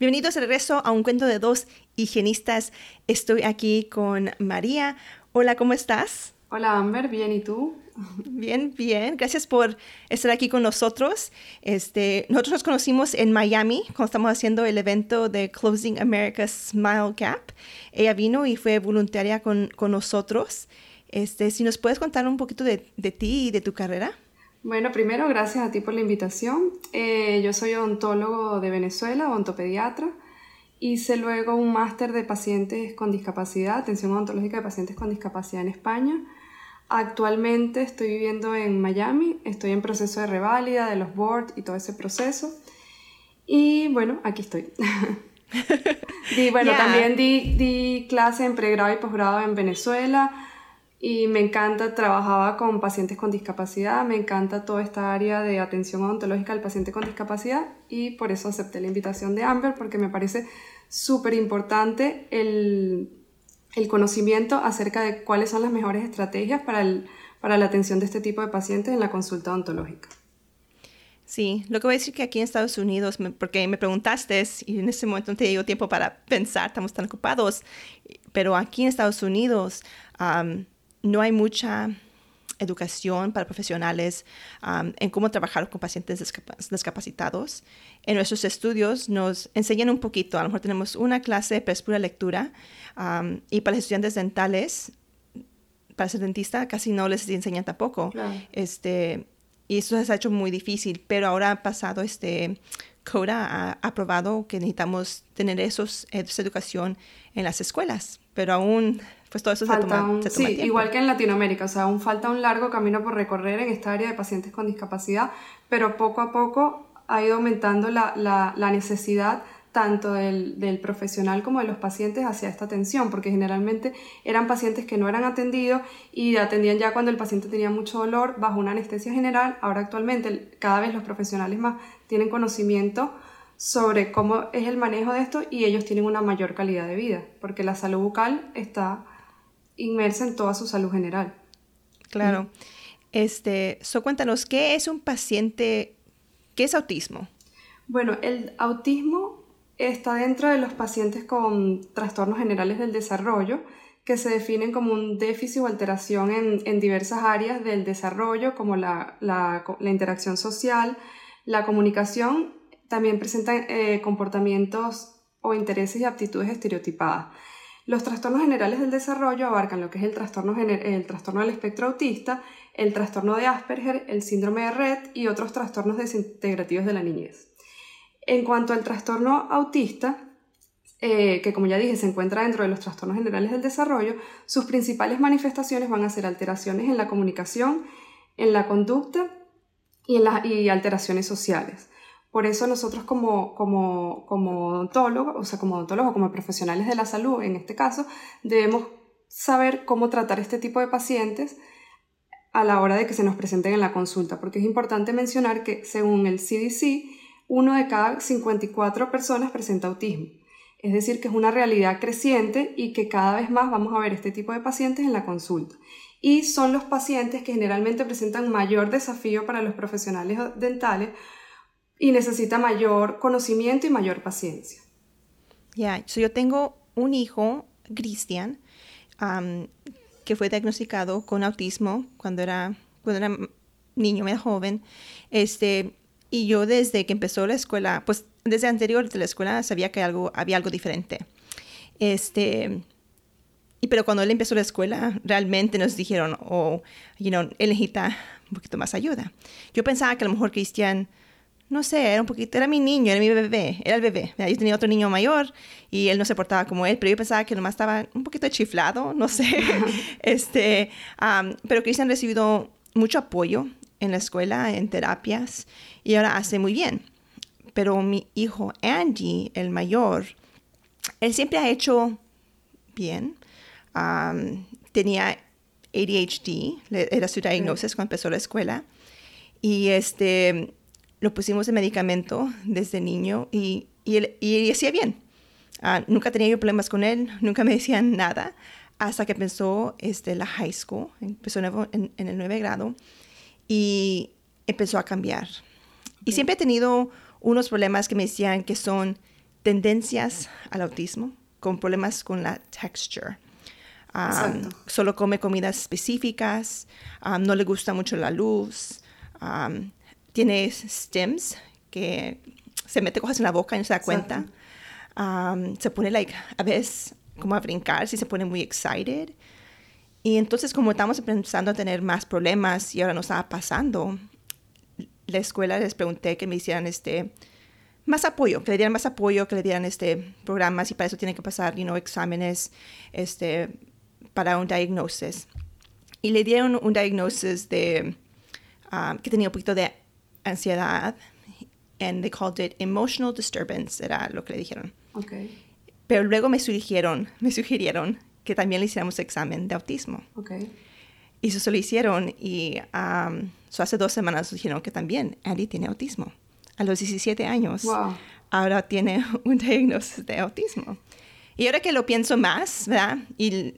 Bienvenidos de regreso a un cuento de dos higienistas. Estoy aquí con María. Hola, ¿cómo estás? Hola Amber, bien, ¿y tú? Bien, bien. Gracias por estar aquí con nosotros. Este, nosotros nos conocimos en Miami cuando estamos haciendo el evento de Closing America's Smile Gap. Ella vino y fue voluntaria con, con nosotros. Este, si nos puedes contar un poquito de, de ti y de tu carrera. Bueno, primero, gracias a ti por la invitación. Eh, yo soy odontólogo de Venezuela, odontopediatra. Hice luego un máster de pacientes con discapacidad, atención odontológica de pacientes con discapacidad en España. Actualmente estoy viviendo en Miami, estoy en proceso de reválida de los boards y todo ese proceso. Y bueno, aquí estoy. di, bueno, también di, di clase en pregrado y posgrado en Venezuela y me encanta, trabajaba con pacientes con discapacidad, me encanta toda esta área de atención odontológica al paciente con discapacidad y por eso acepté la invitación de Amber porque me parece súper importante el, el, conocimiento acerca de cuáles son las mejores estrategias para, el, para la atención de este tipo de pacientes en la consulta odontológica. Sí, lo que voy a decir que aquí en Estados Unidos, porque me preguntaste y en ese momento no te dio tiempo para pensar, estamos tan ocupados, pero aquí en Estados Unidos no hay mucha educación para profesionales en cómo trabajar con pacientes discapacitados. En nuestros estudios nos enseñan un poquito, a lo mejor tenemos una clase, pero es pura lectura, y para los estudiantes dentales, para ser dentista, casi no les enseñan tampoco. Este, y eso se ha hecho muy difícil, pero ahora ha pasado este... CODA ha aprobado que necesitamos tener esos, esa educación en las escuelas, pero aún pues todo eso se toma, sí, igual que en Latinoamérica, o sea, aún falta un largo camino por recorrer en esta área de pacientes con discapacidad, pero poco a poco ha ido aumentando la, la, la necesidad tanto del, del, profesional como de los pacientes hacia esta atención, porque generalmente eran pacientes que no eran atendidos y atendían ya cuando el paciente tenía mucho dolor bajo una anestesia general. Ahora actualmente cada vez los profesionales más tienen conocimiento sobre cómo es el manejo de esto y ellos tienen una mayor calidad de vida, porque la salud bucal está inmersa en toda su salud general. Claro. Este, so cuéntanos, ¿qué es un paciente, qué es autismo? Bueno, el autismo está dentro de los pacientes con trastornos generales del desarrollo, que se definen como un déficit o alteración en, diversas áreas del desarrollo, como la, la, interacción social, la comunicación, también presentan eh, comportamientos o intereses y aptitudes estereotipadas. Los trastornos generales del desarrollo abarcan lo que es el trastorno, el trastorno del espectro autista, el trastorno de Asperger, el síndrome de Rett y otros trastornos desintegrativos de la niñez. En cuanto al trastorno autista, eh, que como ya dije se encuentra dentro de los trastornos generales del desarrollo, sus principales manifestaciones van a ser alteraciones en la comunicación, en la conducta y, en y alteraciones sociales. Por eso nosotros como, como, como odontólogos, o sea, como odontólogos, como profesionales de la salud en este caso, debemos saber cómo tratar este tipo de pacientes a la hora de que se nos presenten en la consulta, porque es importante mencionar que según el CDC, uno de cada 54 personas presenta autismo. Es decir, que es una realidad creciente y que cada vez más vamos a ver este tipo de pacientes en la consulta. Y son los pacientes que generalmente presentan mayor desafío para los profesionales dentales y necesita mayor conocimiento y mayor paciencia. Ya, yo tengo un hijo, Cristian, que fue diagnosticado con autismo cuando era, cuando era niño, era joven. Este, y yo desde que empezó la escuela, pues desde anterior de la escuela sabía que algo, había algo diferente. Este, y pero cuando él empezó la escuela, realmente nos dijeron, oh, you know, él necesita un poquito más ayuda. Yo pensaba que a lo mejor Cristian no sé, era un poquito, era mi niño, era mi bebé, era el bebé. Yo tenía otro niño mayor y él no se portaba como él, pero yo pensaba que nomás estaba un poquito chiflado, no sé. este, pero Cristian ha recibido mucho apoyo en la escuela, en terapias, y ahora hace muy bien. pero mi hijo Andy, el mayor, él siempre ha hecho bien. tenía ADHD, era su diagnosis cuando empezó la escuela. Y este, lo pusimos de medicamento desde niño y, y, él, y hacía bien. Ah, nunca tenía yo problemas con él, nunca me decían nada, hasta que empezó este, la high school, empezó en, en el 9 grado y empezó a cambiar. Y siempre he tenido unos problemas que me decían que son tendencias al autismo, con problemas con la texture. Um, solo come comidas específicas, um, no le gusta mucho la luz, um, tiene stems que se mete cosas en la boca y no se da cuenta. se pone like, a veces como a brincar si se pone muy excited. Y entonces como estamos empezando a tener más problemas y ahora nos estaba pasando, la escuela les pregunté que me hicieran este más apoyo, que le dieran más apoyo, que le dieran este programas y para eso tienen que pasar, you know, exámenes este para un diagnosis. Y le dieron un diagnosis de um, que tenía un poquito de ansiedad and they called it emotional disturbance, era lo que le dijeron. Okay. Pero luego me sugirieron, me sugirieron que también le hiciéramos examen de autismo. Okay. Y eso se lo hicieron y um, hace dos semanas dijeron que también Andy tiene autismo. A los 17 años. Wow. Ahora tiene un diagnóstico de autismo. Y ahora que lo pienso más, ¿verdad? Y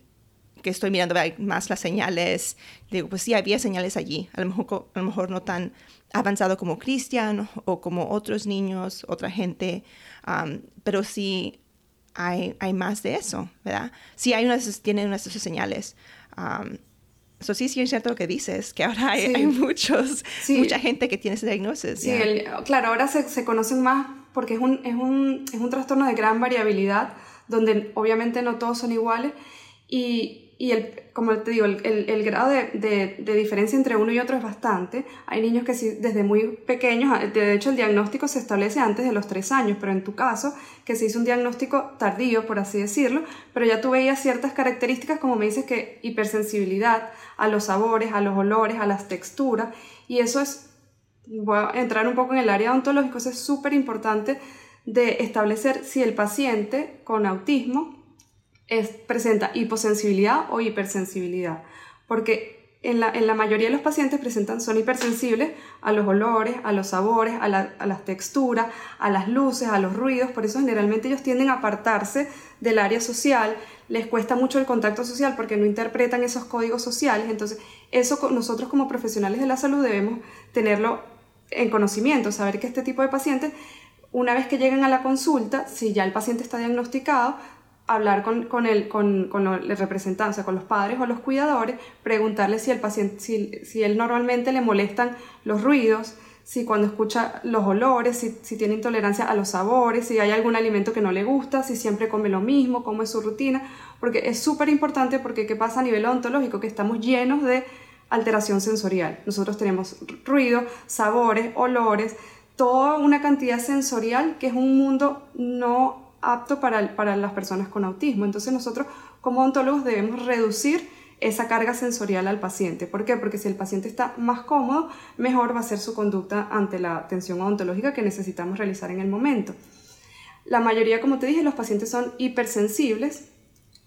que estoy mirando más las señales, digo, pues sí, había señales allí. A lo mejor, a lo mejor no tan avanzado como Cristian o como otros niños, otra gente, um, pero sí hay, hay más de eso, ¿verdad? Sí, hay unas, tienen unas de señales. eso sí, sí es cierto lo que dices, que ahora hay, muchos, mucha gente que tiene ese diagnóstico. Sí, claro, ahora se, se, conocen más porque es un, es, un, es un trastorno de gran variabilidad, donde obviamente no todos son iguales. Y, y el, como te digo, el, el, grado de, de, diferencia entre uno y otro es bastante. Hay niños que sí, desde muy pequeños, de hecho el diagnóstico se establece antes de los tres años, pero en tu caso, que se hizo un diagnóstico tardío, por así decirlo, pero ya tú veías ciertas características, como me dices, que hipersensibilidad a los sabores, a los olores, a las texturas, y eso es, voy a entrar un poco en el área odontológica, eso es súper importante de establecer si el paciente con autismo presenta hiposensibilidad o hipersensibilidad, porque en la, en la, mayoría de los pacientes presentan, son hipersensibles a los olores, a los sabores, a, las texturas, a las luces, a los ruidos, por eso generalmente ellos tienden a apartarse del área social, les cuesta mucho el contacto social porque no interpretan esos códigos sociales, entonces eso nosotros como profesionales de la salud debemos tenerlo en conocimiento, saber que este tipo de pacientes, una vez que llegan a la consulta, si ya el paciente está diagnosticado, hablar con, con, el, con, con el representante, o sea, con los padres o los cuidadores, preguntarle si el paciente, si, si él normalmente le molestan los ruidos, si cuando escucha los olores, si, si, tiene intolerancia a los sabores, si hay algún alimento que no le gusta, si siempre come lo mismo, cómo es su rutina, porque es súper importante porque qué pasa a nivel odontológico, que estamos llenos de alteración sensorial. Nosotros tenemos ruido, sabores, olores, toda una cantidad sensorial que es un mundo no apto para, para las personas con autismo. Entonces nosotros como odontólogos debemos reducir esa carga sensorial al paciente. ¿Por qué? Porque si el paciente está más cómodo, mejor va a ser su conducta ante la atención odontológica que necesitamos realizar en el momento. La mayoría, como te dije, los pacientes son hipersensibles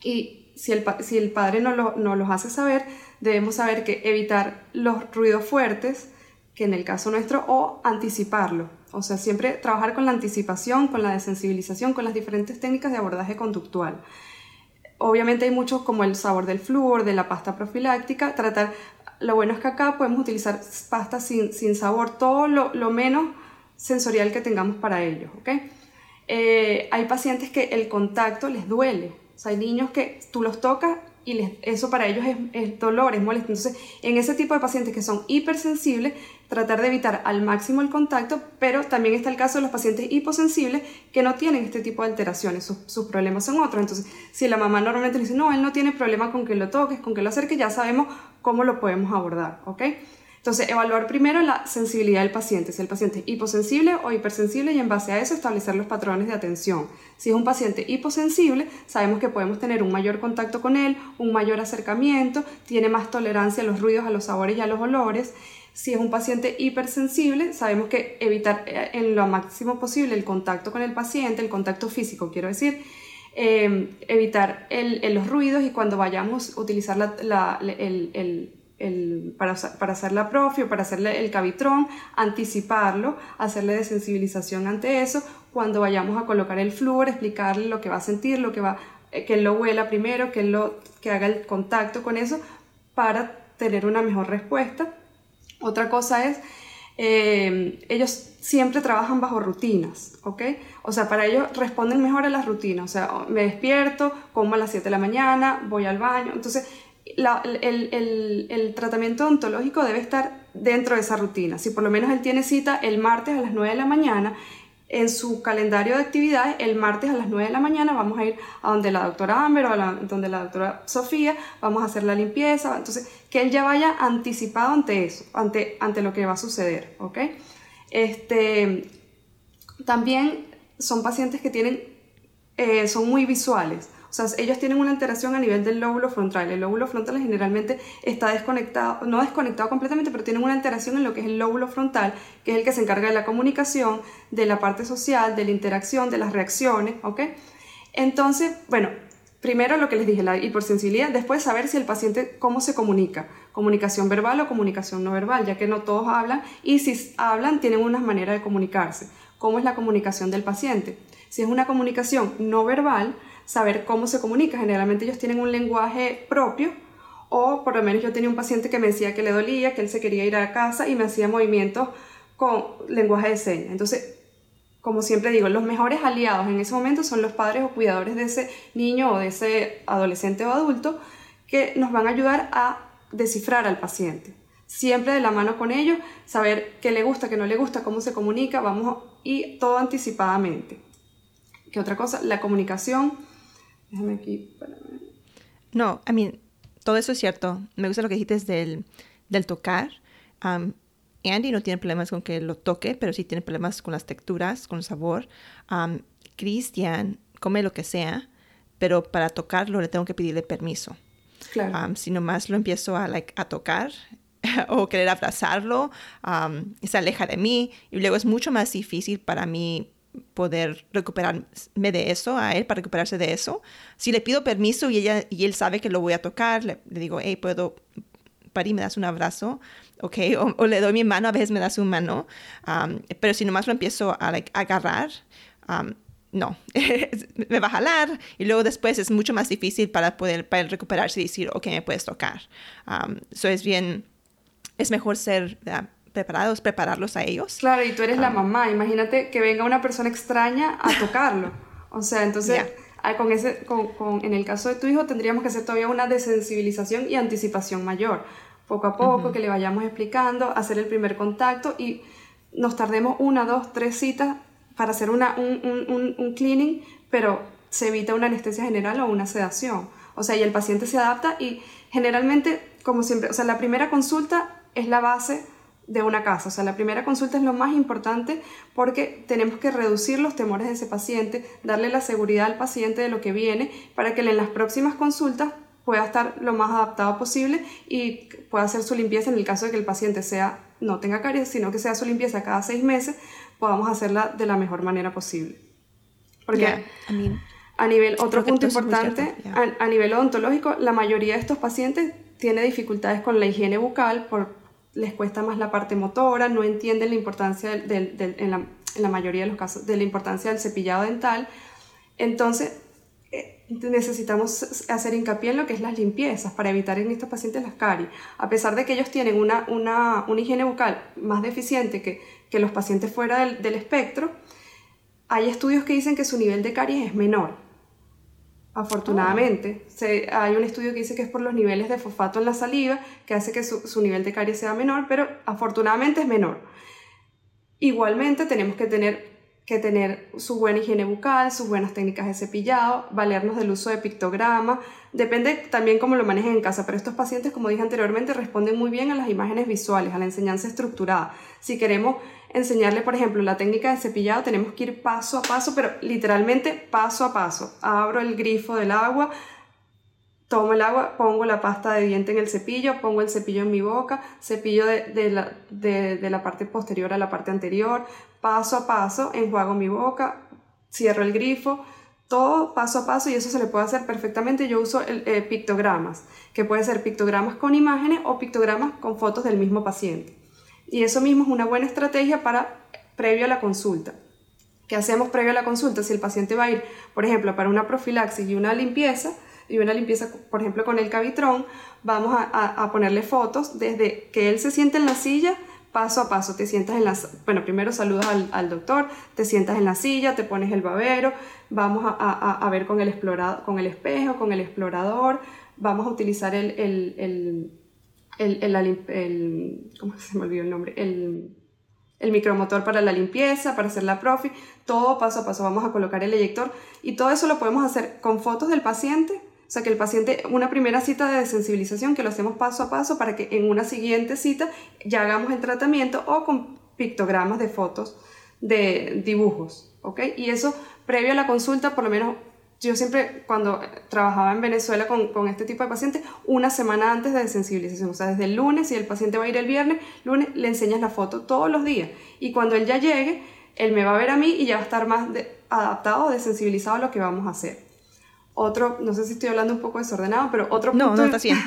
y si el, si el padre no, lo, no los hace saber, debemos saber que evitar los ruidos fuertes, que en el caso nuestro, o anticiparlo. O sea, siempre trabajar con la anticipación, con la desensibilización, con las diferentes técnicas de abordaje conductual. Obviamente hay muchos como el sabor del flúor, de la pasta profiláctica, tratar, lo bueno es que acá podemos utilizar pasta sin, sabor, todo lo, menos sensorial que tengamos para ellos, ¿ok? Eh, hay pacientes que el contacto les duele, o sea, hay niños que tú los tocas y eso para ellos es, dolor, es molesto. Entonces, en ese tipo de pacientes que son hipersensibles, tratar de evitar al máximo el contacto, pero también está el caso de los pacientes hiposensibles que no tienen este tipo de alteraciones, sus, problemas son otros. Entonces, si la mamá normalmente dice, no, él no tiene problema con que lo toques, con que lo acerques, ya sabemos cómo lo podemos abordar, ¿ok? Entonces, evaluar primero la sensibilidad del paciente, si el paciente es hiposensible o hipersensible y en base a eso establecer los patrones de atención. Si es un paciente hiposensible, sabemos que podemos tener un mayor contacto con él, un mayor acercamiento, tiene más tolerancia a los ruidos, a los sabores y a los olores. Si es un paciente hipersensible, sabemos que evitar eh, en lo máximo posible el contacto con el paciente, el contacto físico, quiero decir, eh, evitar los ruidos y cuando vayamos a utilizar el, para, para, hacer la profio, para hacerle el cavitrón, anticiparlo, hacerle desensibilización ante eso, cuando vayamos a colocar el flúor, explicarle lo que va a sentir, lo que va, eh, que él lo huela primero, que lo, que haga el contacto con eso para tener una mejor respuesta. Otra cosa es, eh, ellos siempre trabajan bajo rutinas, ¿ok? O sea, para ellos responden mejor a las rutinas, o sea, me despierto, como a las 7 de la mañana, voy al baño, entonces el, tratamiento odontológico debe estar dentro de esa rutina. Si por lo menos él tiene cita el martes a las 9 de la mañana, en su calendario de actividades, el martes a las 9 de la mañana vamos a ir a donde la doctora Amber o a donde la doctora Sofía, vamos a hacer la limpieza, entonces que él ya vaya anticipado ante eso, ante, ante lo que va a suceder. Este, también son pacientes que tienen, eh, son muy visuales, o sea, ellos tienen una alteración a nivel del lóbulo frontal. El lóbulo frontal generalmente está desconectado, no desconectado completamente, pero tienen una alteración en lo que es el lóbulo frontal, que es el que se encarga de la comunicación, de la parte social, de la interacción, de las reacciones, ¿ok? Entonces, bueno, primero lo que les dije, la hipersensibilidad, después saber si el paciente, cómo se comunica, comunicación verbal o comunicación no verbal, ya que no todos hablan y si hablan tienen una manera de comunicarse. ¿Cómo es la comunicación del paciente? Si es una comunicación no verbal, saber cómo se comunica. Generalmente ellos tienen un lenguaje propio o por lo menos yo tenía un paciente que me decía que le dolía, que él se quería ir a casa y me hacía movimientos con lenguaje de señas. Entonces, como siempre digo, los mejores aliados en ese momento son los padres o cuidadores de ese niño o de ese adolescente o adulto que nos van a ayudar a descifrar al paciente. Siempre de la mano con ellos, saber qué le gusta, qué no le gusta, cómo se comunica, vamos y todo anticipadamente. ¿Qué otra cosa? La comunicación Déjame aquí. No, I mean, todo eso es cierto. Me gusta lo que dijiste del, del tocar. Um, Andy no tiene problemas con que lo toque, pero sí tiene problemas con las texturas, con el sabor. Um, Christian come lo que sea, pero para tocarlo le tengo que pedirle permiso. Claro. Um, si nomás lo empiezo a, like, a tocar o querer abrazarlo, um, se aleja de mí y luego es mucho más difícil para mí poder recuperarme de eso, a él para recuperarse de eso. Si le pido permiso y, ella, y él sabe que lo voy a tocar, le, digo, hey, puedo, Pari, me das un abrazo, ok, o, le doy mi mano, a veces me das su mano, um, pero si nomás lo empiezo a agarrar, um, no, me va a jalar y luego después es mucho más difícil para poder para recuperarse y decir, ok, me puedes tocar. Eso um, es bien, es mejor ser preparados, prepararlos a ellos. Claro, y tú eres la ah. mamá, imagínate que venga una persona extraña a tocarlo. O sea, entonces, ah, con ese, con, en el caso de tu hijo tendríamos que hacer todavía una desensibilización y anticipación mayor. Poco a poco, que le vayamos explicando, hacer el primer contacto y nos tardemos una, dos, tres citas para hacer una, un, un, un cleaning, pero se evita una anestesia general o una sedación. O sea, y el paciente se adapta y generalmente, como siempre, o sea, la primera consulta es la base de una casa. O sea, la primera consulta es lo más importante porque tenemos que reducir los temores de ese paciente, darle la seguridad al paciente de lo que viene para que en las próximas consultas pueda estar lo más adaptado posible y pueda hacer su limpieza en el caso de que el paciente sea no tenga caries, sino que sea su limpieza cada seis meses, podamos hacerla de la mejor manera posible. Porque a nivel, otro punto importante, a, a nivel odontológico, la mayoría de estos pacientes tiene dificultades con la higiene bucal por les cuesta más la parte motora, no entienden la importancia del, la, mayoría de los casos de la importancia del cepillado dental. Entonces, eh, necesitamos hacer hincapié en lo que es las limpiezas para evitar en estos pacientes las caries. A pesar de que ellos tienen una, una, una higiene bucal más deficiente que, que los pacientes fuera del, del espectro, hay estudios que dicen que su nivel de caries es menor. Afortunadamente, hay un estudio que dice que es por los niveles de fosfato en la saliva que hace que su, nivel de caries sea menor, pero afortunadamente es menor. Igualmente tenemos que tener, que tener su buena higiene bucal, sus buenas técnicas de cepillado, valernos del uso de pictograma, depende también cómo lo manejen en casa, pero estos pacientes, como dije anteriormente, responden muy bien a las imágenes visuales, a la enseñanza estructurada. Si queremos enseñarle, por ejemplo, la técnica de cepillado, tenemos que ir paso a paso, pero literalmente paso a paso. Abro el grifo del agua, tomo el agua, pongo la pasta de diente en el cepillo, pongo el cepillo en mi boca, cepillo de, la, de, la, parte posterior a la parte anterior, paso a paso, enjuago mi boca, cierro el grifo, todo paso a paso y eso se le puede hacer perfectamente. Yo uso eh, pictogramas, que puede ser pictogramas con imágenes o pictogramas con fotos del mismo paciente. Y eso mismo es una buena estrategia para previo a la consulta. ¿Qué hacemos previo a la consulta? Si el paciente va a ir, por ejemplo, para una profilaxis y una limpieza, y una limpieza, por ejemplo, con el cavitrón, vamos a, ponerle fotos desde que él se siente en la silla, paso a paso, te sientas en la, bueno, primero saludas al, doctor, te sientas en la silla, te pones el babero, vamos a, ver con el, explorado, con el espejo, con el explorador, vamos a utilizar el, el ¿cómo se me olvidó el nombre? El, el micromotor para la limpieza, para hacer la profi, todo paso a paso vamos a colocar el eyector y todo eso lo podemos hacer con fotos del paciente, o sea que el paciente, una primera cita de desensibilización que lo hacemos paso a paso para que en una siguiente cita ya hagamos el tratamiento o con pictogramas de fotos de dibujos, ¿ok? Y eso previo a la consulta, por lo menos yo siempre cuando trabajaba en Venezuela con, este tipo de pacientes, una semana antes de desensibilización, o sea, desde el lunes, si el paciente va a ir el viernes, lunes le enseñas la foto todos los días. Y cuando él ya llegue, él me va a ver a mí y ya va a estar más adaptado o desensibilizado a lo que vamos a hacer. Otro, no sé si estoy hablando un poco desordenado, pero otro punto,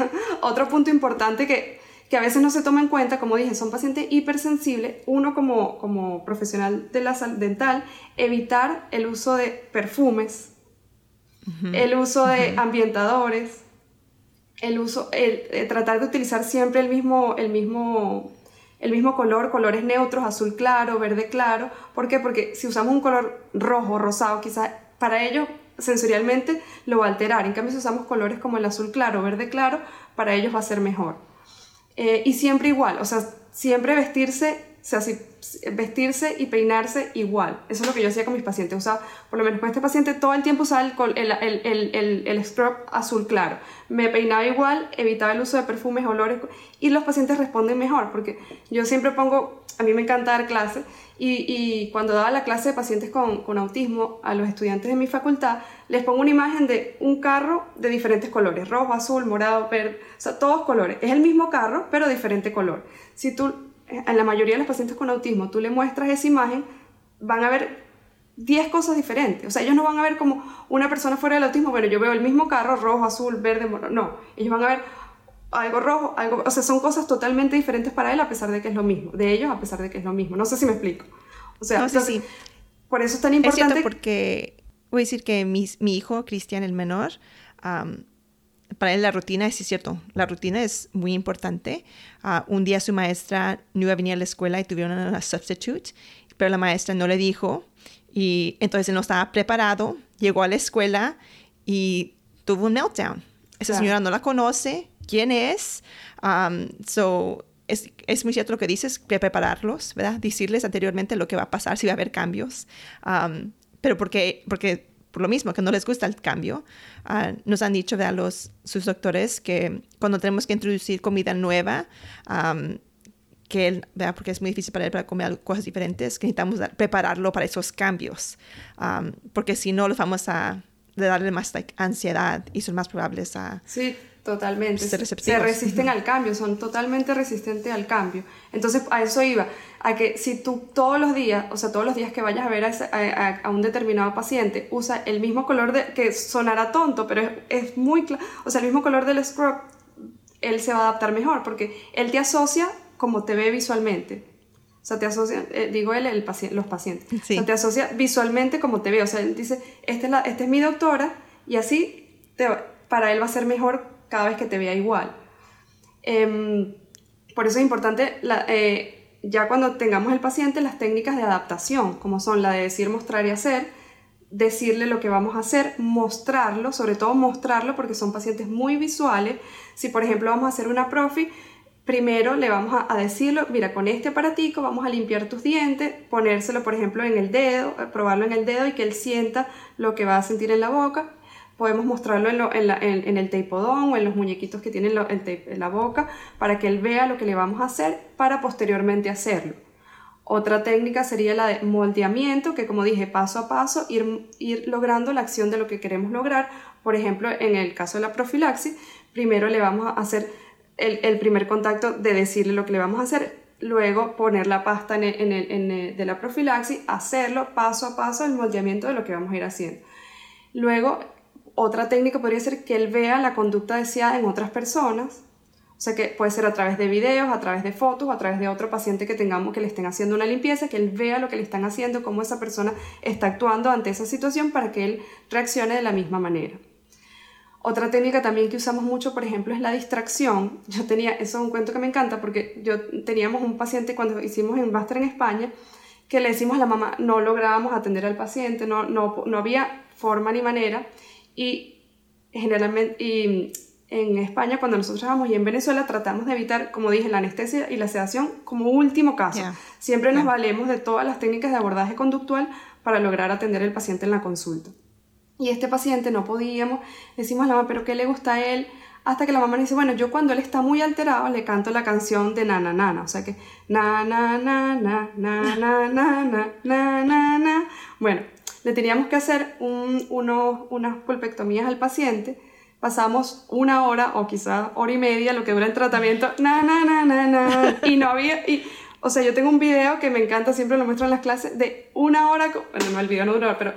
otro punto importante que, que a veces no se toma en cuenta, como dije, son pacientes hipersensibles, uno como, como profesional de la salud dental, evitar el uso de perfumes, el uso de ambientadores, el uso, el, eh, tratar de utilizar siempre el mismo, el mismo, el mismo color, colores neutros, azul claro, verde claro. ¿Por qué? Porque si usamos un color rojo, rosado, quizás para ellos sensorialmente lo va a alterar. En cambio, si usamos colores como el azul claro, verde claro, para ellos va a ser mejor. Eh, y siempre igual, o sea, siempre vestirse sea, si, vestirse y peinarse igual. Eso es lo que yo hacía con mis pacientes. Usaba, por lo menos con este paciente, todo el tiempo usaba el, el, el, el, scrub azul claro. Me peinaba igual, evitaba el uso de perfumes, olores, y los pacientes responden mejor, porque yo siempre pongo, a mí me encanta dar clase, y, y cuando daba la clase de pacientes con, con autismo a los estudiantes de mi facultad, les pongo una imagen de un carro de diferentes colores, rojo, azul, morado, verde, o sea, todos colores. Es el mismo carro, pero diferente color. Si tú en la mayoría de los pacientes con autismo, tú le muestras esa imagen, van a ver 10 cosas diferentes. O sea, ellos no van a ver como una persona fuera del autismo, bueno, yo veo el mismo carro, rojo, azul, verde, morado. No, ellos van a ver algo rojo, algo, o sea, son cosas totalmente diferentes para él a pesar de que es lo mismo, de ellos a pesar de que es lo mismo. No sé si me explico. O sea, no, sí, por eso es tan importante. Es porque voy a decir que mi, mi hijo, Cristian, el menor, para él la rutina, es cierto, la rutina es muy importante. Ah, un día su maestra no iba a venir a la escuela y tuvieron una substitute, pero la maestra no le dijo y entonces él no estaba preparado, llegó a la escuela y tuvo un meltdown. Esa señora no la conoce, quién es, um, so es, es, muy cierto lo que dices, que prepararlos, ¿verdad? Decirles anteriormente lo que va a pasar, si va a haber cambios. Um, pero porque, porque por lo mismo, que no les gusta el cambio. Ah, nos han dicho de los, sus doctores que cuando tenemos que introducir comida nueva, que él, porque es muy difícil para él para comer cosas diferentes, que necesitamos prepararlo para esos cambios, porque si no, los vamos a darle más ansiedad y son más probables a... Sí Totalmente. Se resisten al cambio, son totalmente resistentes al cambio. Entonces, a eso iba, a que si tú todos los días, o sea, todos los días que vayas a ver a, un determinado paciente, usa el mismo color de, que sonará tonto, pero es, muy claro, o sea, el mismo color del scrub, él se va a adaptar mejor, porque él te asocia como te ve visualmente. O sea, te asocia, eh, digo él, el los pacientes. O sea, te asocia visualmente como te ve. O sea, él dice, esta es, la, esta es mi doctora, y así para él va a ser mejor cada vez que te vea igual. Em, por eso es importante, eh, ya cuando tengamos el paciente, las técnicas de adaptación, como son la de decir, mostrar y hacer, decirle lo que vamos a hacer, mostrarlo, sobre todo mostrarlo porque son pacientes muy visuales. Si por ejemplo vamos a hacer una profi, primero le vamos a, a, decirlo, mira, con este aparatico vamos a limpiar tus dientes, ponérselo por ejemplo en el dedo, probarlo en el dedo y que él sienta lo que va a sentir en la boca podemos mostrarlo en, el teipodón o en los muñequitos que tienen en la boca para que él vea lo que le vamos a hacer para posteriormente hacerlo. Otra técnica sería la de moldeamiento, que como dije, paso a paso, ir, logrando la acción de lo que queremos lograr Por ejemplo, en el caso de la profilaxis, primero le vamos a hacer el, primer contacto de decirle lo que le vamos a hacer, luego poner la pasta en de la profilaxis, hacerlo paso a paso el moldeamiento de lo que vamos a ir haciendo. Luego, otra técnica podría ser que él vea la conducta deseada en otras personas, o sea que puede ser a través de videos, a través de fotos, a través de otro paciente que tengamos que le estén haciendo una limpieza, que él vea lo que le están haciendo, cómo esa persona está actuando ante esa situación para que él reaccione de la misma manera. Otra técnica también que usamos mucho, por ejemplo, es la distracción. Yo tenía, eso es un cuento que me encanta porque yo teníamos un paciente cuando hicimos un máster en España que le decimos a la mamá, no lográbamos atender al paciente, no, no, no había forma ni manera y generalmente y en España cuando nosotros vamos y en Venezuela tratamos de evitar, como dije, la anestesia y la sedación como último caso. Siempre nos valemos de todas las técnicas de abordaje conductual para lograr atender al paciente en la consulta. Y este paciente no podíamos, decimos a la mamá, pero ¿qué le gusta a él? Hasta que la mamá dice, bueno, yo cuando él está muy alterado le canto la canción de na na na, o sea que na na na na na na na na na na. Bueno, le teníamos que hacer un, unas pulpectomías al paciente, pasamos una hora o quizá hora y media, lo que dura el tratamiento, na na na na na, y no había, y, o sea, yo tengo un video que me encanta, siempre lo muestro en las clases, de una hora, bueno, no, el video no duró, pero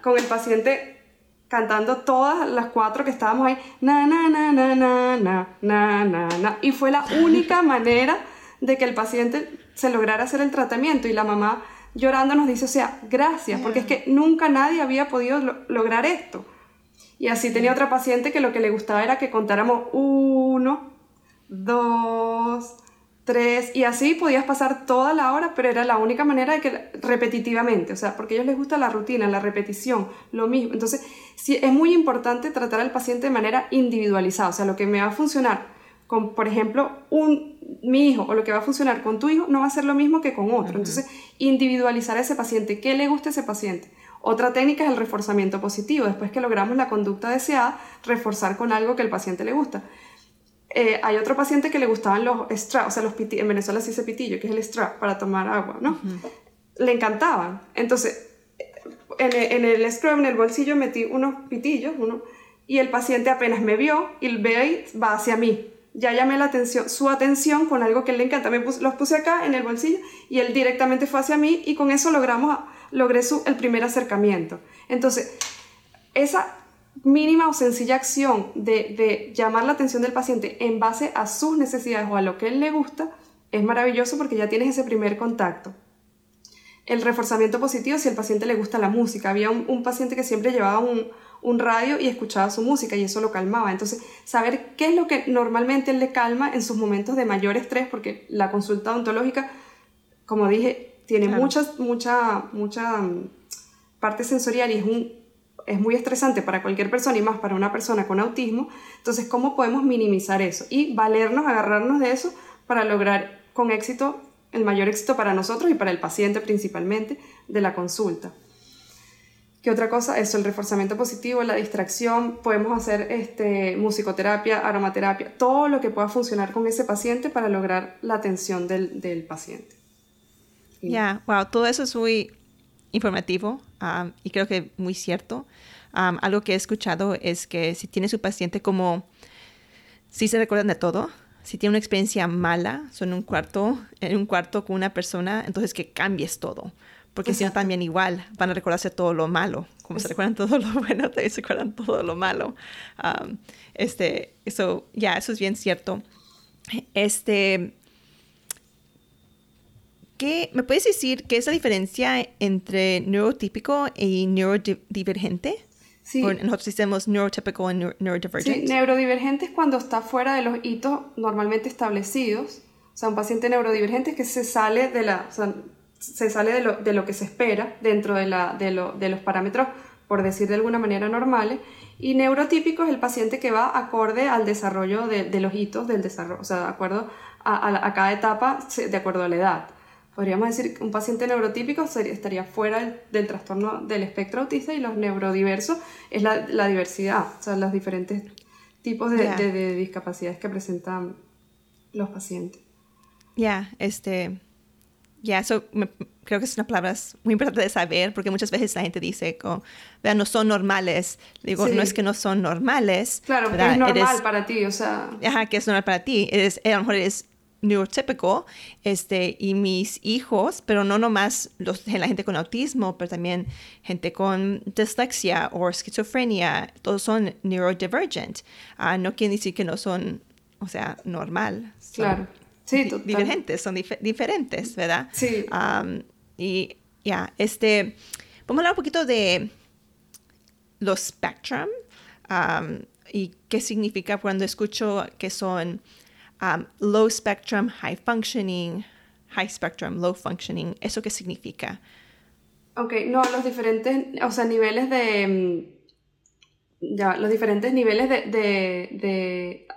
con el paciente cantando todas las cuatro que estábamos ahí, na, na, na, na, na, na, na, na, na. Y fue la única manera de que el paciente se lograra hacer el tratamiento. Y la mamá llorando nos dice, o sea, gracias, porque es que nunca nadie había podido lograr esto. Y así tenía otra paciente que lo que le gustaba era que contáramos uno, dos, tres, y así podías pasar toda la hora, pero era la única manera de que repetitivamente, o sea, porque a ellos les gusta la rutina, la repetición, lo mismo. Entonces, sí, es muy importante tratar al paciente de manera individualizada, o sea, lo que me va a funcionar con, por ejemplo, un, mi hijo o lo que va a funcionar con tu hijo no va a ser lo mismo que con otro. Entonces, individualizar a ese paciente, qué le gusta a ese paciente. Otra técnica es el reforzamiento positivo. Después que logramos la conducta deseada, reforzar con algo que el paciente le gusta. Eh, hay otro paciente que le gustaban los straps, o sea, los en Venezuela se dice pitillo, que es el strap para tomar agua, ¿no? Le encantaban. Entonces, en el, en el strap, en el bolsillo, metí unos pitillos, uno, y el paciente apenas me vio y ve y va hacia mí. Ya llamé la atención, su atención con algo que le encanta. Me los puse acá en el bolsillo y él directamente fue hacia mí y con eso logramos, logré su, el primer acercamiento. Entonces, esa mínima o sencilla acción de, llamar la atención del paciente en base a sus necesidades o a lo que él le gusta es maravilloso porque ya tienes ese primer contacto. El reforzamiento positivo si al paciente le gusta la música. Había un, paciente que siempre llevaba un, un, radio y escuchaba su música y eso lo calmaba. Entonces, saber qué es lo que normalmente él le calma en sus momentos de mayor estrés, porque la consulta odontológica, como dije, tiene mucha, mucha, mucha mm, parte sensorial y es un es muy estresante para cualquier persona y más para una persona con autismo. Entonces, ¿cómo podemos minimizar eso? Y valernos, agarrarnos de eso para lograr con éxito, el mayor éxito para nosotros y para el paciente principalmente de la consulta. ¿Qué otra cosa? Eso, el reforzamiento positivo, la distracción, podemos hacer este, musicoterapia, aromaterapia, todo lo que pueda funcionar con ese paciente para lograr la atención del, del paciente. Ya, wow, todo eso es muy informativo y creo que muy cierto. algo que he escuchado es que si tiene su paciente como, si se recuerdan de todo, si tiene una experiencia mala, son un cuarto, en un cuarto con una persona, entonces que cambies todo. Porque si no, también igual van a recordarse todo lo malo. Como se recuerdan todo lo bueno, también se recuerdan todo lo malo. este, eso, ya, eso es bien cierto. Este, ¿Me puedes decir qué es la diferencia entre neurotípico y neurodivergente? Sí. nosotros decimos neurotípico y neurodivergente. Sí, neurodivergente es cuando está fuera de los hitos normalmente establecidos. O sea, un paciente neurodivergente es que se sale de la, se sale de lo, de lo, que se espera dentro de, la, de, lo, de los parámetros, por decir de alguna manera, normales. Y neurotípico es el paciente que va acorde al desarrollo de, de los hitos del desarrollo, o sea, de acuerdo a, a, a cada etapa, de acuerdo a la edad podríamos decir que un paciente neurotípico estaría fuera del, trastorno del espectro autista y los neurodiversos es la, diversidad, o sea, los diferentes tipos de, discapacidades que presentan los pacientes. Ya, este, ya, eso me, creo que es una palabra muy importante de saber porque muchas veces la gente dice, como, no son normales. Digo, no es que no son normales. Claro, que es normal para ti, o sea. Ajá, que es normal para ti. Eres, a lo mejor es neurotípico, este, y mis hijos, pero no nomás los, la gente con autismo, pero también gente con dislexia o esquizofrenia, todos son neurodivergent. Uh, no quiere decir que no son, o sea, normal. claro. Sí, divergentes, son diferentes, ¿verdad? Sí. y ya, este, vamos a hablar un poquito de los spectrum y qué significa cuando escucho que son Um, low spectrum, high functioning, high spectrum, low functioning. ¿Eso qué significa? Ok, no, los diferentes, o sea, niveles de, ya, los diferentes niveles de, de, de,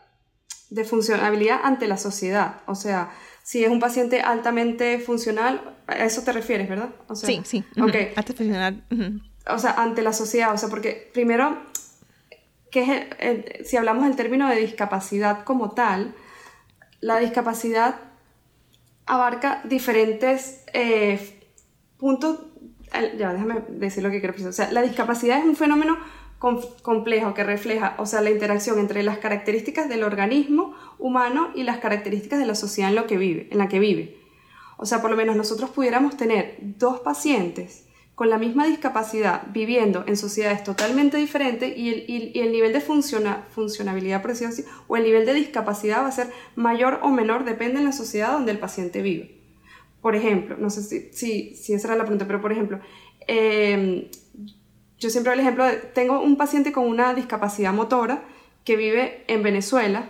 funcionabilidad ante la sociedad. O sea, si es un paciente altamente funcional, a eso te refieres, ¿verdad? O sea, sí, sí. Ok. funcional. O sea, ante la sociedad, o sea, porque primero, que es si hablamos del término de discapacidad como tal, la discapacidad abarca diferentes eh, puntos. Ya, déjame decir lo que quiero decir. O sea, la discapacidad es un fenómeno complejo que refleja, o sea, la interacción entre las características del organismo humano y las características de la sociedad en, lo que vive, en la que vive. O sea, por lo menos nosotros pudiéramos tener dos pacientes con la misma discapacidad viviendo en sociedades totalmente diferentes y el, nivel de funcionabilidad, por o el nivel de discapacidad va a ser mayor o menor, depende de la sociedad donde el paciente vive. Por ejemplo, no sé si, si, si esa era la pregunta, pero por ejemplo, em, yo siempre doy el ejemplo de, tengo un paciente con una discapacidad motora que vive en Venezuela,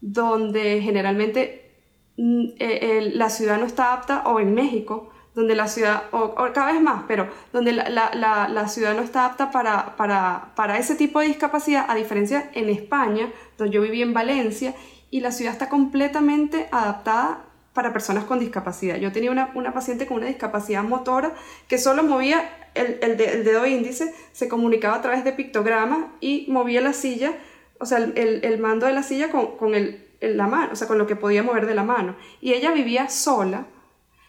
donde generalmente mm, eh, la ciudad no está apta, o en México, donde la ciudad, o, cada vez más, pero donde la, ciudad no está apta para, para, ese tipo de discapacidad, a diferencia en España, donde yo viví en Valencia, y la ciudad está completamente adaptada para personas con discapacidad. Yo tenía una, paciente con una discapacidad motora que solo movía el, dedo índice, se comunicaba a través de pictogramas y movía la silla, o sea, el, mando de la silla con, con la mano, o sea, con lo que podía mover de la mano. Y ella vivía sola,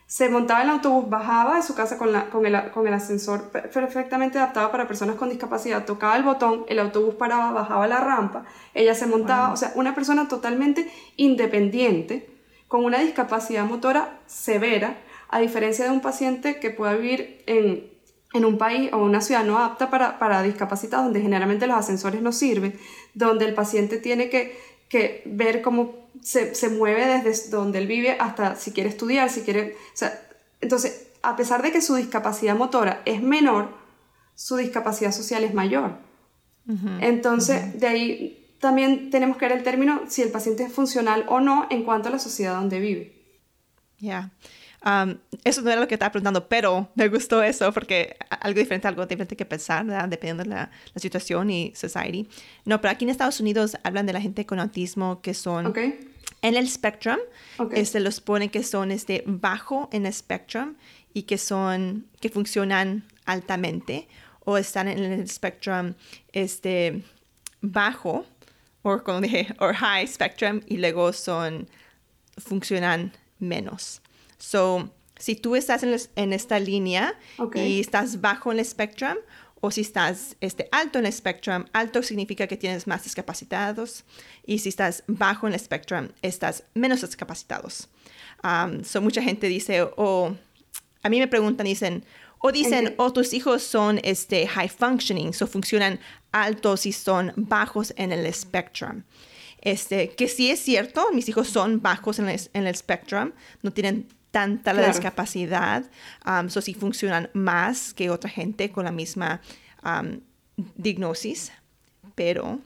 se montaba en el autobús, bajaba de su casa con, la, con, el, con, el, ascensor perfectamente adaptado para personas con discapacidad, tocaba el botón, el autobús paraba, bajaba la rampa, ella se montaba, o sea, una persona totalmente independiente, con una discapacidad motora severa, a diferencia de un paciente que pueda vivir en, en un país o una ciudad no apta para, para discapacitados, donde generalmente los ascensores no sirven, donde el paciente tiene que, que ver cómo se, se, mueve desde donde él vive hasta si quiere estudiar, si quiere... O sea, entonces, a pesar de que su discapacidad motora es menor, su discapacidad social es mayor. entonces, de ahí también tenemos que ver el término si el paciente es funcional o no en cuanto a la sociedad donde vive. Ya. Um, eso no era lo que estaba preguntando, pero me gustó eso porque algo diferente, algo diferente que pensar, dependiendo de la, la, situación y society. No, pero aquí en Estados Unidos hablan de la gente con autismo que son en el spectrum. Este, los ponen que son este, bajo en el spectrum y que son, que funcionan altamente o están en el spectrum este, bajo o como dije, o high spectrum y luego son, funcionan menos. So, si tú estás en, esta línea y estás bajo en el spectrum, o si estás este, alto en el spectrum, alto significa que tienes más discapacitados, y si estás bajo en el spectrum, estás menos discapacitados. Um, so, mucha gente dice, o a mí me preguntan, dicen, o dicen, o tus hijos son este, high functioning, o funcionan altos y son bajos en el spectrum. Este, que sí es cierto, mis hijos son bajos en el, en el spectrum, no tienen tanta la discapacidad, um, so sí funcionan más que otra gente con la misma um, diagnosis, pero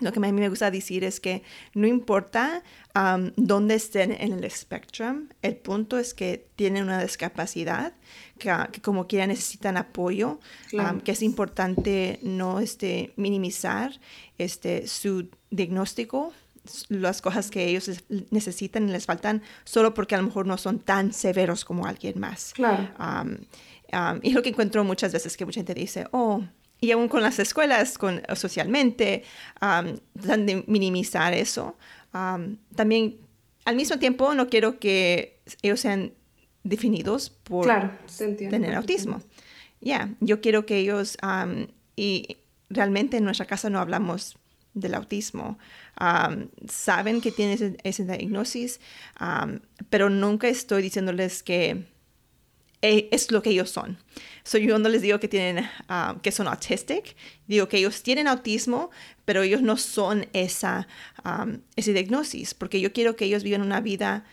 lo que a mí me gusta decir es que no importa um, dónde estén en el spectrum, el punto es que tienen una discapacidad, que, como quiera necesitan apoyo, um, que es importante no este, minimizar este, su diagnóstico las cosas que ellos necesitan y les faltan solo porque a lo mejor no son tan severos como alguien más. Claro. y lo que encuentro muchas veces que mucha gente dice, oh, y aún con las escuelas, con, socialmente, um, de minimizar eso. también, al mismo tiempo, no quiero que ellos sean definidos por tener autismo. Ya, yo quiero que ellos, y realmente en nuestra casa no hablamos del autismo. saben que tienen esa diagnosis, pero nunca estoy diciéndoles que es lo que ellos son. So, yo no les digo que, tienen, que son autistic, digo que ellos tienen autismo, pero ellos no son esa, esa diagnosis, porque yo quiero que ellos vivan una vida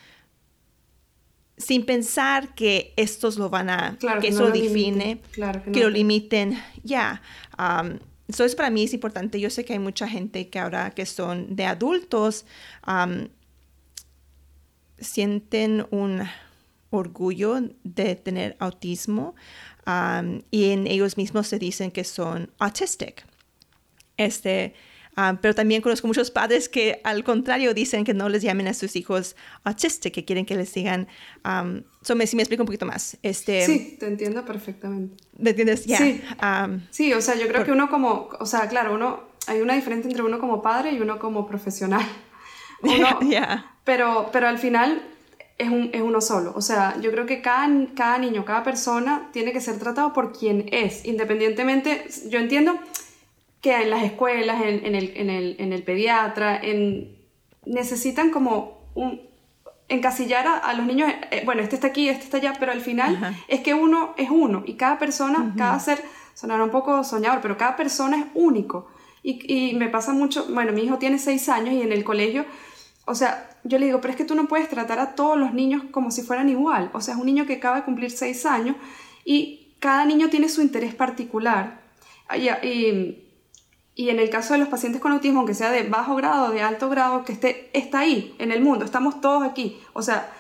sin pensar que estos lo van a, que, eso lo define, que, lo limiten, ya. Eso es para mí es importante. Yo sé que hay mucha gente que ahora que son de adultos sienten un orgullo de tener autismo y en ellos mismos se dicen que son autistic. Este, Ah, pero también conozco muchos padres que al contrario dicen que no les llamen a sus hijos autistic, que quieren que les digan... Um, so me, si me explico un poquito más. Este, sí, te entiendo perfectamente. ¿Me entiendes? Sí. sí, o sea, yo creo que uno como... O sea, claro, uno... Hay una diferencia entre uno como padre y uno como profesional. Uno, pero, pero al final es, un, es, uno solo. O sea, yo creo que cada, cada niño, cada persona tiene que ser tratado por quien es, independientemente, yo entiendo que en las escuelas, en, el, en, el, en el, pediatra, en, necesitan como un, encasillar a, los niños, eh, bueno, este está aquí, este está allá, pero al final es que uno es uno y cada persona, cada ser, sonará un poco soñador, pero cada persona es único. Y, y, me pasa mucho, bueno, mi hijo tiene seis años y en el colegio, o sea, yo le digo, pero es que tú no puedes tratar a todos los niños como si fueran igual. O sea, es un niño que acaba de cumplir seis años y cada niño tiene su interés particular. Y, y en el caso de los pacientes con autismo, aunque sea de bajo grado de alto grado, que esté, está ahí, en el mundo, estamos todos aquí. O sea,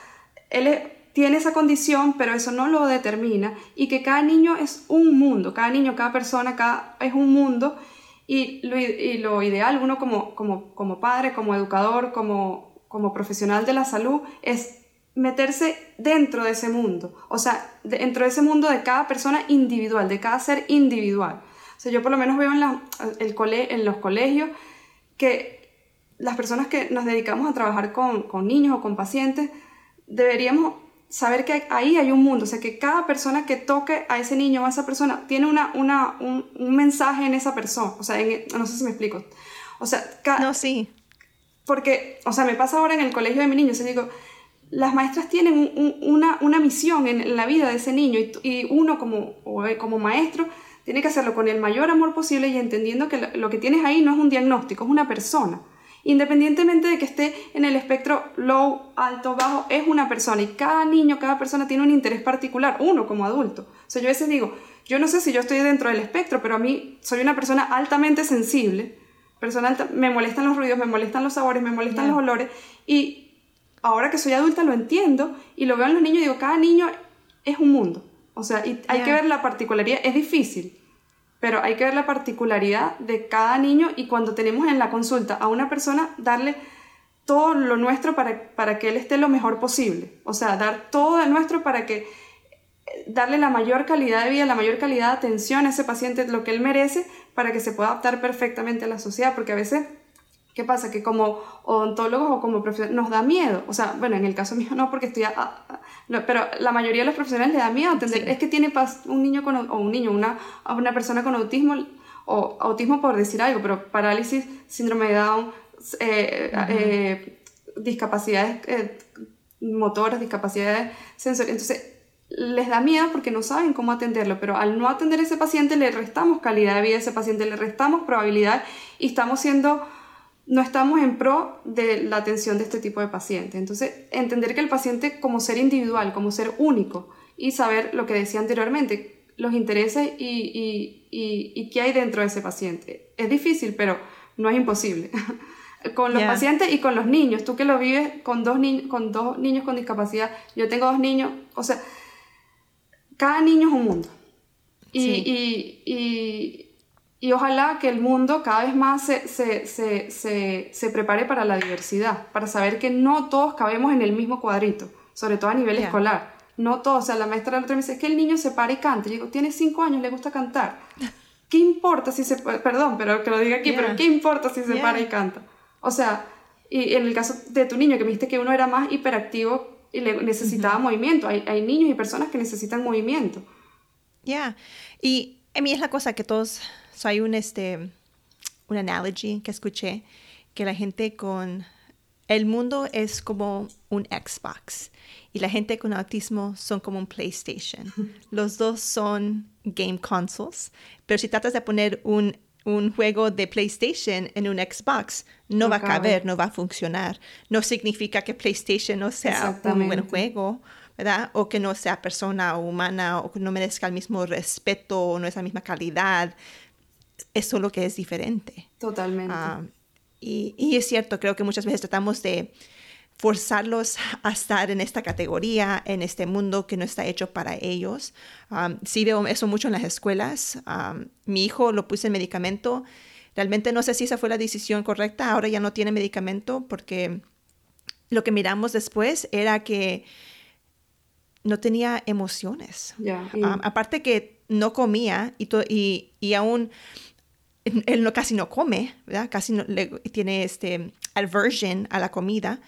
él tiene esa condición, pero eso no lo determina. Y que cada niño es un mundo, cada niño, cada persona, cada, es un mundo. Y lo, y lo ideal, uno como, como, como padre, como educador, como, como profesional de la salud, es meterse dentro de ese mundo. O sea, dentro de ese mundo de cada persona individual, de cada ser individual. O sea, yo por lo menos veo en, la, el cole, en los colegios que las personas que nos dedicamos a trabajar con, con niños o con pacientes, deberíamos saber que ahí hay un mundo, o sea, que cada persona que toque a ese niño o a esa persona tiene una, una, un, un mensaje en esa persona, o sea, no sé si me explico. O sea, no, sí. Porque, o sea, me pasa ahora en el colegio de mi niño, o sea, digo, las maestras tienen una, una, misión en, la vida de ese niño y, y uno como, como maestro tiene que hacerlo con el mayor amor posible y entendiendo que lo, que tienes ahí no es un diagnóstico, es una persona. Independientemente de que esté en el espectro low, alto, bajo, es una persona y cada niño, cada persona tiene un interés particular, uno como adulto. O sea, yo a veces digo, yo no sé si yo estoy dentro del espectro, pero a mí soy una persona altamente sensible, persona me molestan los ruidos, me molestan los sabores, me molestan los olores. Y ahora que soy adulta lo entiendo y lo veo en los niños y digo, cada niño es un mundo. O sea, y hay que ver la particularidad, es difícil, pero hay que ver la particularidad de cada niño y cuando tenemos en la consulta a una persona, darle todo lo nuestro para, para que él esté lo mejor posible. O sea, dar todo de nuestro para que darle la mayor calidad de vida, la mayor calidad de atención a ese paciente, lo que él merece, para que se pueda adaptar perfectamente a la sociedad, porque a veces ¿Qué pasa? Que como odontólogos o como profesionales nos da miedo. O sea, bueno, en el caso mío no, porque estoy... pero la mayoría de los profesionales le da miedo entender. Es que tiene un niño con, o un niño, una, una persona con autismo, o autismo por decir algo, pero parálisis, síndrome de Down, eh, eh, discapacidades eh, motoras, discapacidades sensoriales. Entonces, les da miedo porque no saben cómo atenderlo, pero al no atender a ese paciente le restamos calidad de vida a ese paciente, le restamos probabilidad y estamos siendo no estamos en pro de la atención de este tipo de pacientes. Entonces, entender que el paciente como ser individual, como ser único, y saber lo que decía anteriormente, los intereses y, y, qué hay dentro de ese paciente. Es difícil, pero no es imposible. con los pacientes y con los niños, tú que lo vives con dos, con dos niños con discapacidad, yo tengo dos niños, o sea, cada niño es un mundo. y, y ojalá que el mundo cada vez más se, se, se, se, prepare para la diversidad, para saber que no todos cabemos en el mismo cuadrito, sobre todo a nivel escolar. No todos, o sea, la maestra del otro me dice, es que el niño se para y canta. Y digo, tiene cinco años, le gusta cantar. ¿Qué importa si se, perdón, pero que lo diga aquí, pero ¿qué importa si se para y canta? O sea, y en el caso de tu niño, que me dijiste que uno era más hiperactivo y le necesitaba movimiento. Hay, hay, niños y personas que necesitan movimiento. Ya, y a mí es la cosa que todos, hay un, este, una analogy que escuché, que la gente con, el mundo es como un Xbox y la gente con autismo son como un PlayStation. Los dos son game consoles, pero si tratas de poner un, un juego de PlayStation en un Xbox, no, va a caber, no va a funcionar. No significa que PlayStation no sea un buen juego, ¿verdad? O que no sea persona o humana o que no merezca el mismo respeto o no es la misma calidad. Es solo que es diferente. Totalmente. Ah, y, y, es cierto, creo que muchas veces tratamos de forzarlos a estar en esta categoría, en este mundo que no está hecho para ellos. Um, sí veo eso mucho en las escuelas. Um, mi hijo lo puse en medicamento. Realmente no sé si esa fue la decisión correcta. Ahora ya no tiene medicamento porque lo que miramos después era que no tenía emociones. Um, aparte que no comía y, y, y aún él no, casi no come, ¿verdad? Casi no, le, tiene este aversion a la comida.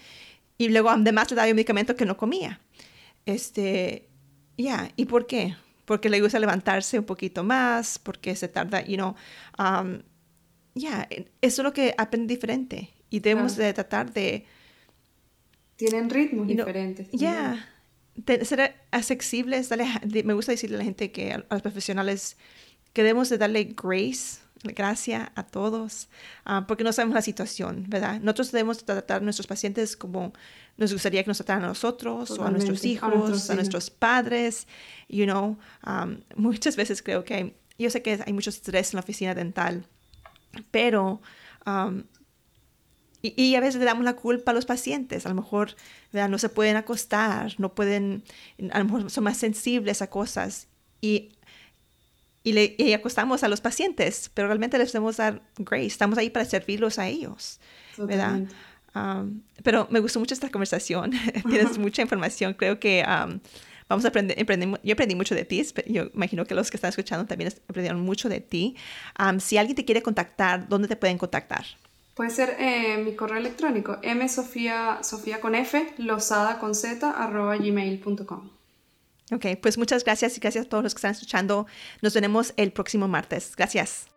Y luego además le daba un medicamento que no comía. Este, ya, ¿y por qué? Porque le gusta levantarse un poquito más, porque se tarda, you know, um, ya, eso es lo que aprende diferente. Y debemos de tratar de... Tienen ritmos diferentes. Ya, ser accesibles, me gusta decirle a la gente que a, los profesionales que debemos de darle grace gracia a todos, ah, porque no sabemos la situación, ¿verdad? Nosotros debemos tratar a nuestros pacientes como nos gustaría que nos trataran a nosotros, o a nuestros hijos, a, nuestros padres, you know. Um, muchas veces creo que, yo sé que hay mucho estrés en la oficina dental, pero... Um, y, a veces le damos la culpa a los pacientes. A lo mejor ¿verdad? no se pueden acostar, no pueden, a lo mejor son más sensibles a cosas. Y y, le, acostamos a los pacientes, pero realmente les debemos dar grace, estamos ahí para servirlos a ellos, ¿verdad? Um, pero me gustó mucho esta conversación, tienes mucha información, creo que um, vamos a aprender, yo aprendí mucho de ti, yo imagino que los que están escuchando también aprendieron mucho de ti. Um, si alguien te quiere contactar, ¿dónde te pueden contactar? Puede ser eh, mi correo electrónico, msofía, sofía con F, losada con Z, arroba gmail.com. Ok, pues muchas gracias y gracias a todos los que están escuchando. Nos veremos el próximo martes. Gracias.